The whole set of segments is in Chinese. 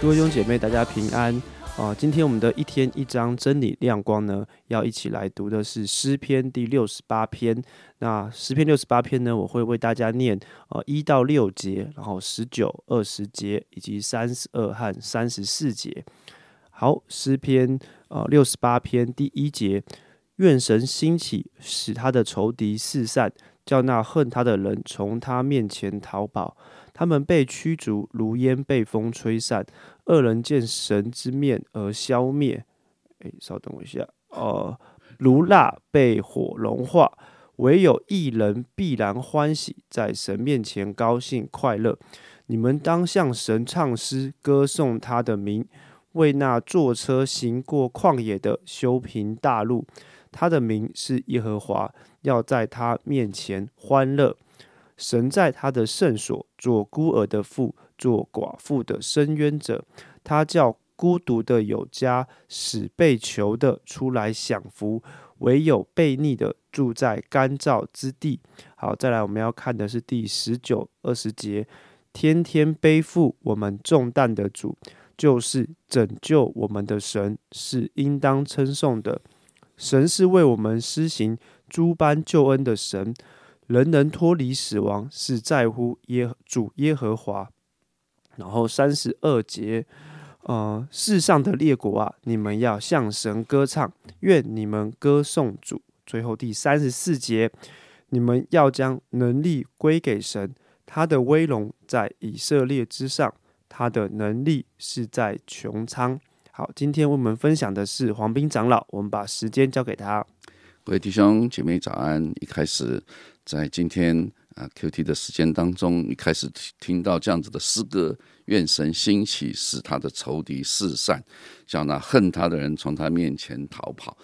各位兄姐妹，大家平安。啊、今天我们的一天一章真理亮光呢，要一起来读的是诗篇第六十八篇。那诗篇六十八篇呢，我会为大家念呃一到六节，然后十九、二十节以及三十二和三十四节。好，诗篇呃六十八篇第一节，愿神兴起，使他的仇敌四散，叫那恨他的人从他面前逃跑。他们被驱逐，如烟被风吹散。恶人见神之面而消灭。诶，稍等我一下，呃，如蜡被火融化，唯有一人必然欢喜，在神面前高兴快乐。你们当向神唱诗，歌颂他的名，为那坐车行过旷野的修平大路。他的名是耶和华，要在他面前欢乐。神在他的圣所做孤儿的父，做寡妇的伸冤者。他叫孤独的有家，使被囚的出来享福，唯有悖逆的住在干燥之地。好，再来我们要看的是第十九、二十节。天天背负我们重担的主，就是拯救我们的神，是应当称颂的。神是为我们施行诸般救恩的神，人能脱离死亡，是在乎耶主耶和华。然后三十二节，呃，世上的列国啊，你们要向神歌唱，愿你们歌颂主。最后第三十四节，你们要将能力归给神，他的威荣在以色列之上，他的能力是在穹苍。好，今天我们分享的是黄斌长老，我们把时间交给他。各位弟兄姐妹早安！一开始在今天啊 QT 的时间当中，你开始听听到这样子的诗歌，愿神兴起，使他的仇敌四散，叫那恨他的人从他面前逃跑。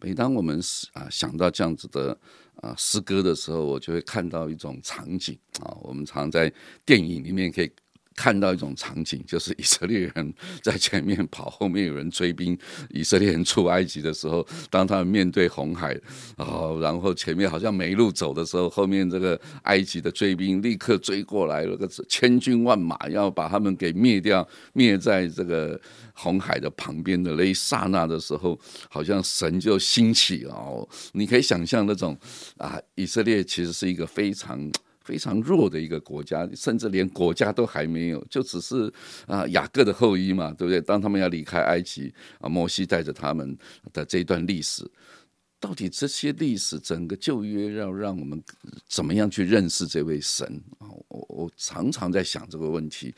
每当我们啊想到这样子的啊诗歌的时候，我就会看到一种场景啊，我们常在电影里面可以。看到一种场景，就是以色列人在前面跑，后面有人追兵。以色列人出埃及的时候，当他们面对红海，哦，然后前面好像没路走的时候，后面这个埃及的追兵立刻追过来了，个千军万马要把他们给灭掉，灭在这个红海的旁边的那一刹那的时候，好像神就兴起哦。你可以想象那种啊，以色列其实是一个非常。非常弱的一个国家，甚至连国家都还没有，就只是啊雅各的后裔嘛，对不对？当他们要离开埃及啊，摩西带着他们的这一段历史，到底这些历史整个旧约要让我们怎么样去认识这位神啊？我我常常在想这个问题。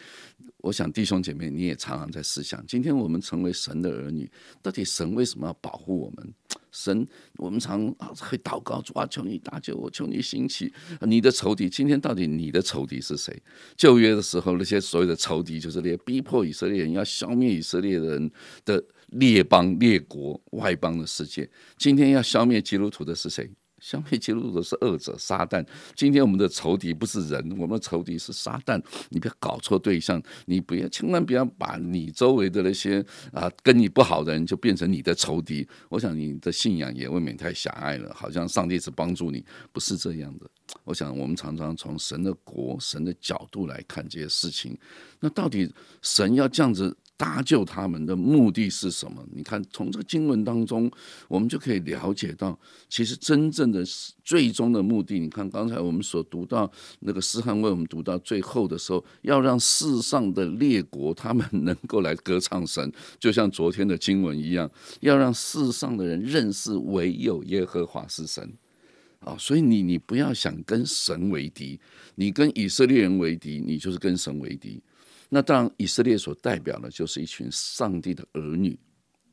我想弟兄姐妹，你也常常在思想，今天我们成为神的儿女，到底神为什么要保护我们？神，我们常啊会祷告主啊，求你搭救我，求你兴起你的仇敌。今天到底你的仇敌是谁？旧约的时候，那些所谓的仇敌，就是那些逼迫以色列人要消灭以色列人的列邦、列国、外邦的世界。今天要消灭基督徒的是谁？消灭基督徒的是恶者撒旦。今天我们的仇敌不是人，我们的仇敌是撒旦。你不要搞错对象，你不要千万不要把你周围的那些啊跟你不好的人就变成你的仇敌。我想你的信仰也未免太狭隘了，好像上帝只帮助你，不是这样的。我想我们常常从神的国、神的角度来看这些事情。那到底神要这样子？搭救他们的目的是什么？你看，从这个经文当中，我们就可以了解到，其实真正的最终的目的。你看，刚才我们所读到那个诗翰为我们读到最后的时候，要让世上的列国他们能够来歌唱神，就像昨天的经文一样，要让世上的人认识唯有耶和华是神啊！所以你你不要想跟神为敌，你跟以色列人为敌，你就是跟神为敌。那当然，以色列所代表的就是一群上帝的儿女，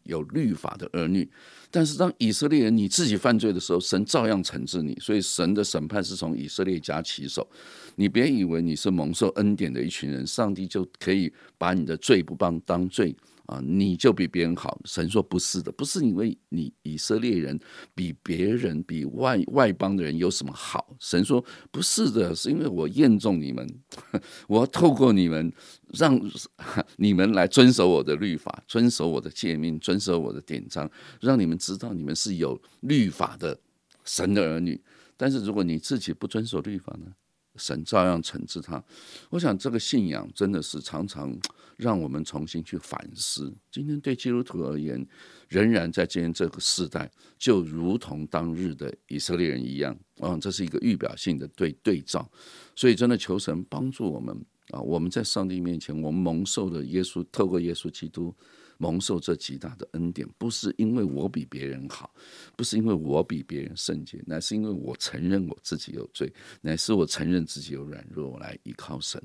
有律法的儿女。但是，当以色列人你自己犯罪的时候，神照样惩治你。所以，神的审判是从以色列家起手。你别以为你是蒙受恩典的一群人，上帝就可以把你的罪不帮当罪啊，你就比别人好。神说不是的，不是因为你以色列人比别人、比外外邦的人有什么好。神说不是的，是因为我验中你们，我要透过你们，让 你们来遵守我的律法，遵守我的诫命，遵守我的典章，让你们知道你们是有律法的神的儿女。但是如果你自己不遵守律法呢？神照样惩治他。我想这个信仰真的是常常 让我们重新去反思。今天对基督徒而言，仍然在今天这个时代，就如同当日的以色列人一样。嗯，这是一个预表性的对对照。所以真的求神帮助我们啊！我们在上帝面前，我们蒙受的耶稣，透过耶稣基督。蒙受这极大的恩典，不是因为我比别人好，不是因为我比别人圣洁，乃是因为我承认我自己有罪，乃是我承认自己有软弱，我来依靠神。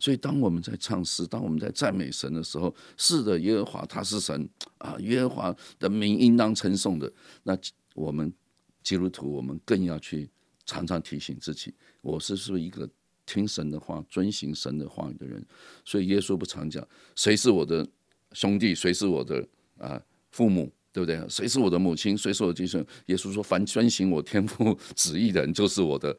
所以，当我们在唱诗，当我们在赞美神的时候，是的，耶和华他是神啊，耶和华的名应当称颂的。那我们基督徒，我们更要去常常提醒自己，我是是不是一个听神的话、遵行神的话语的人？所以，耶稣不常讲，谁是我的？兄弟，谁是我的啊父母，对不对？谁是我的母亲？谁是我的弟兄？耶稣说：“凡遵行我天父旨意的人，就是我的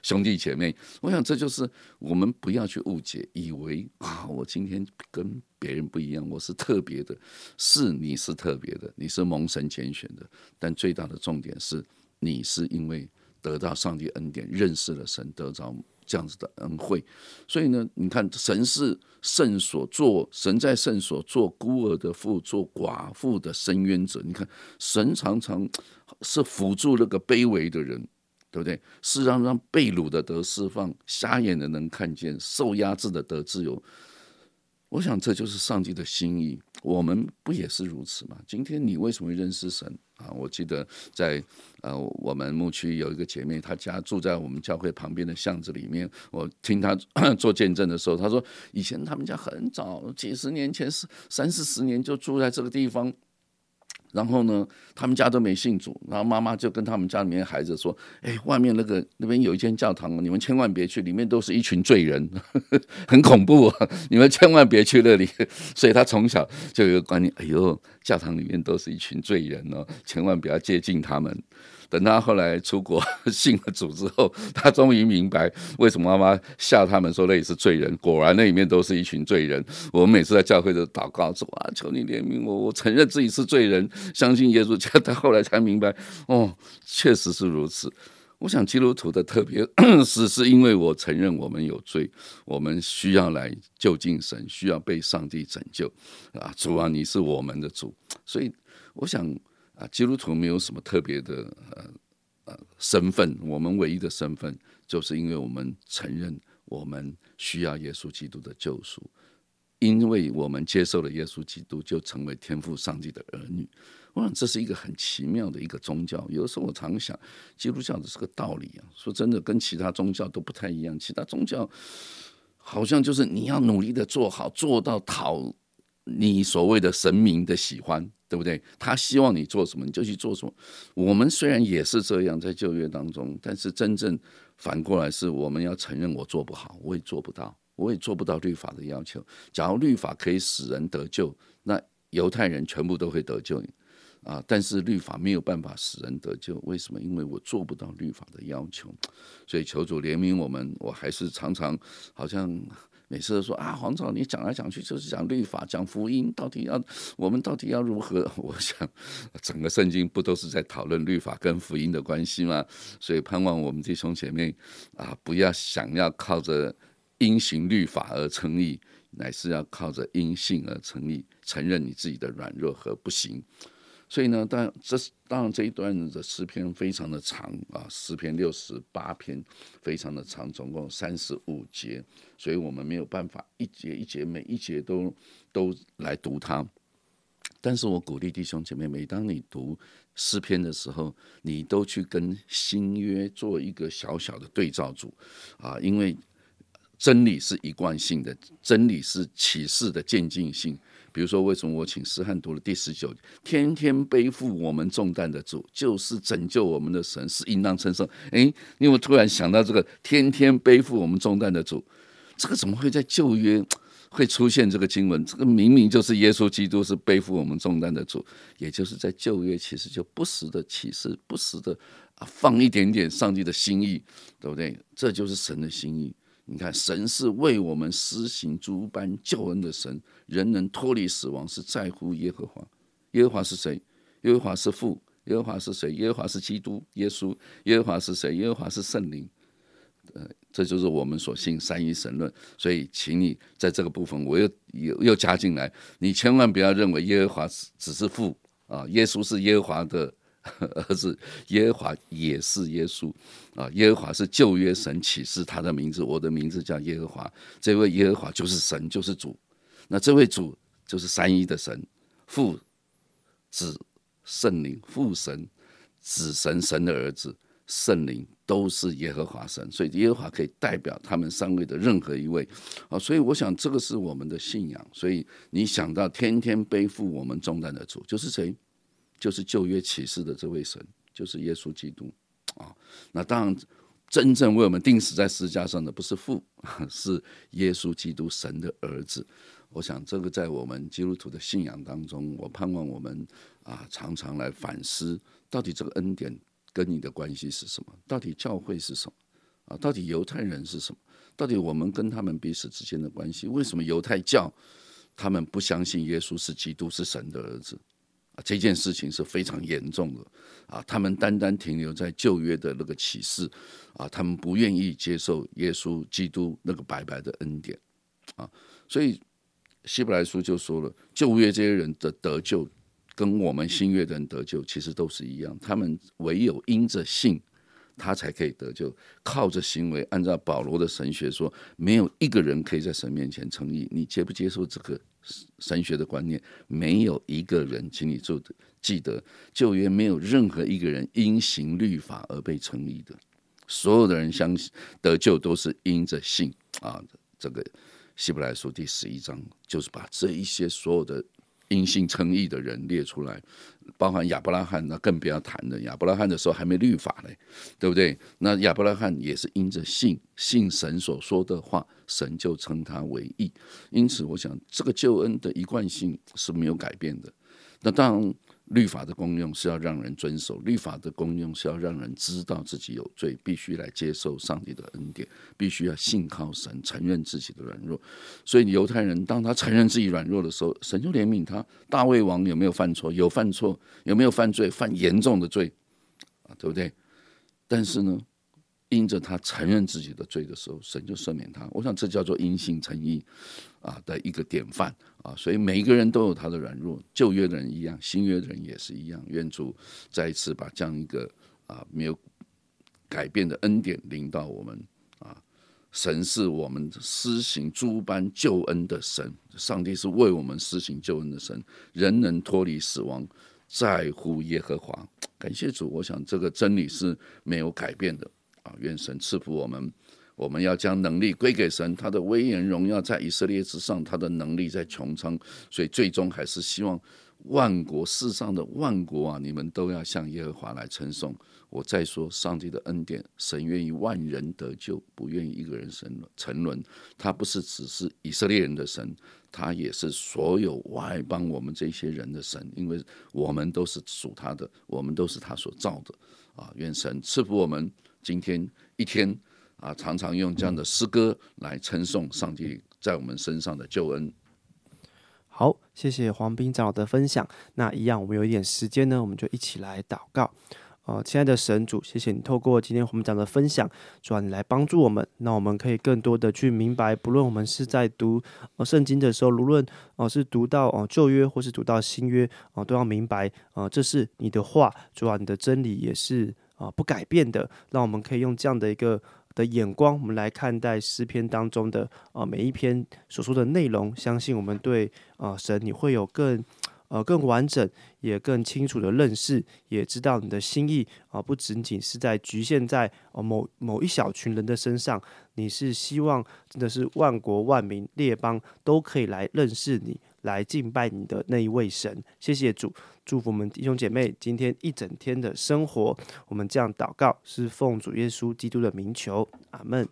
兄弟姐妹。”我想，这就是我们不要去误解，以为啊，我今天跟别人不一样，我是特别的。是，你是特别的，你是蒙神拣选的。但最大的重点是，你是因为得到上帝恩典，认识了神，得着。这样子的恩惠，所以呢，你看神是圣所做，神在圣所做孤儿的父，做寡妇的伸冤者。你看神常常是辅助那个卑微的人，对不对？是让让被掳的得释放，瞎眼的能看见，受压制的得自由。我想这就是上帝的心意，我们不也是如此吗？今天你为什么认识神啊？我记得在呃我们牧区有一个姐妹，她家住在我们教会旁边的巷子里面。我听她 做见证的时候，她说以前他们家很早，几十年前是三四十年就住在这个地方。然后呢，他们家都没信主，然后妈妈就跟他们家里面孩子说：“哎，外面那个那边有一间教堂，你们千万别去，里面都是一群罪人，很恐怖，啊 你们千万别去那里。”所以他从小就有个观念：“哎呦，教堂里面都是一群罪人哦，千万不要接近他们。”等他后来出国 信了主之后，他终于明白为什么妈妈吓他们说那里是罪人。果然那里面都是一群罪人。我们每次在教会的祷告说啊，求你怜悯我，我承认自己是罪人，相信耶稣。他后来才明白，哦，确实是如此。我想基督徒的特别 是是因为我承认我们有罪，我们需要来就近神，需要被上帝拯救啊！主啊，你是我们的主，所以我想。啊，基督徒没有什么特别的呃呃身份，我们唯一的身份就是因为我们承认我们需要耶稣基督的救赎，因为我们接受了耶稣基督，就成为天父上帝的儿女。我想这是一个很奇妙的一个宗教。有的时候我常想，基督教的是个道理啊，说真的，跟其他宗教都不太一样。其他宗教好像就是你要努力的做好，做到讨你所谓的神明的喜欢。对不对？他希望你做什么，你就去做什么。我们虽然也是这样在旧约当中，但是真正反过来是我们要承认我做不好，我也做不到，我也做不到律法的要求。假如律法可以使人得救，那犹太人全部都会得救啊！但是律法没有办法使人得救，为什么？因为我做不到律法的要求，所以求主怜悯我们。我还是常常好像。每次都说啊，黄总，你讲来讲去就是讲律法、讲福音，到底要我们到底要如何？我想，整个圣经不都是在讨论律法跟福音的关系吗？所以盼望我们弟兄姐妹啊，不要想要靠着因行律法而成义，乃是要靠着因信而成义，承认你自己的软弱和不行。所以呢，当然这当然这一段的诗篇非常的长啊，诗篇六十八篇非常的长，总共三十五节，所以我们没有办法一节一节每一节都都来读它。但是我鼓励弟兄姐妹，每当你读诗篇的时候，你都去跟新约做一个小小的对照组啊，因为真理是一贯性的，真理是启示的渐进性。比如说，为什么我请诗翰读了第十九天天背负我们重担的主，就是拯救我们的神，是应当称颂。诶，因为我突然想到这个天天背负我们重担的主，这个怎么会在旧约会出现这个经文？这个明明就是耶稣基督是背负我们重担的主，也就是在旧约其实就不时的启示，不时的啊放一点点上帝的心意，对不对？这就是神的心意。你看，神是为我们施行诸般救恩的神，人能脱离死亡是在乎耶和华。耶和华是谁？耶和华是父。耶和华是谁？耶和华是基督，耶稣。耶和华是谁？耶和华是圣灵。呃，这就是我们所信三一神论。所以，请你在这个部分，我又又又加进来，你千万不要认为耶和华只只是父啊，耶稣是耶和华的 儿子，耶和华也是耶稣啊，耶和华是旧约神启示他的名字，我的名字叫耶和华，这位耶和华就是神，就是主。那这位主就是三一的神，父、子。圣灵、父神、子神、神的儿子、圣灵都是耶和华神，所以耶和华可以代表他们三位的任何一位啊。所以我想这个是我们的信仰。所以你想到天天背负我们重担的主，就是谁？就是旧约启示的这位神，就是耶稣基督啊。那当然，真正为我们钉死在十字架上的不是父，是耶稣基督神的儿子。我想这个在我们基督徒的信仰当中，我盼望我们啊常常来反思，到底这个恩典跟你的关系是什么？到底教会是什么？啊，到底犹太人是什么？到底我们跟他们彼此之间的关系？为什么犹太教他们不相信耶稣是基督是神的儿子？这件事情是非常严重的啊！他们单单停留在旧约的那个启示啊，他们不愿意接受耶稣基督那个白白的恩典啊，所以。希伯来书就说了，旧约这些人的得救，跟我们新约的人得救其实都是一样。他们唯有因着信，他才可以得救。靠着行为，按照保罗的神学说，没有一个人可以在神面前称义。你接不接受这个神学的观念？没有一个人，请你做的记得，旧约没有任何一个人因行律法而被称义的。所有的人相信得救都是因着信啊，这个。希伯来书第十一章就是把这一些所有的因信称义的人列出来，包含亚伯拉罕，那更不要谈了。亚伯拉罕的时候还没律法嘞，对不对？那亚伯拉罕也是因着信，信神所说的话，神就称他为义。因此，我想这个救恩的一贯性是没有改变的。那当然。律法的功用是要让人遵守，律法的功用是要让人知道自己有罪，必须来接受上帝的恩典，必须要信靠神，承认自己的软弱。所以犹太人当他承认自己软弱的时候，神就怜悯他。大卫王有没有犯错？有犯错？有没有犯罪？犯严重的罪啊，对不对？但是呢？因着他承认自己的罪的时候，神就赦免他。我想这叫做因信称义啊的一个典范啊。所以每一个人都有他的软弱，旧约的人一样，新约的人也是一样。愿主再一次把这样一个啊没有改变的恩典领到我们啊。神是我们施行诸般救恩的神，上帝是为我们施行救恩的神。人能脱离死亡，在乎耶和华。感谢主，我想这个真理是没有改变的。啊，愿神赐福我们，我们要将能力归给神，他的威严荣耀在以色列之上，他的能力在穹苍，所以最终还是希望万国世上的万国啊，你们都要向耶和华来称颂。我再说，上帝的恩典，神愿意万人得救，不愿意一个人沉沉沦。他不是只是以色列人的神，他也是所有外邦我们这些人的神，因为我们都是属他的，我们都是他所造的。啊，愿神赐福我们。今天一天啊，常常用这样的诗歌来称颂上帝在我们身上的救恩。好，谢谢黄斌长老的分享。那一样，我们有一点时间呢，我们就一起来祷告。哦，亲爱的神主，谢谢你透过今天我们讲的分享，主啊，你来帮助我们，那我们可以更多的去明白，不论我们是在读圣经的时候，无论哦是读到哦旧约或是读到新约哦，都要明白啊，这是你的话，主啊，你的真理也是。啊，不改变的，让我们可以用这样的一个的眼光，我们来看待诗篇当中的啊每一篇所说的内容。相信我们对啊神，你会有更呃更完整也更清楚的认识，也知道你的心意啊，不仅仅是在局限在哦某某一小群人的身上，你是希望真的是万国万民列邦都可以来认识你。来敬拜你的那一位神，谢谢主，祝福我们弟兄姐妹今天一整天的生活。我们这样祷告，是奉主耶稣基督的名求，阿门。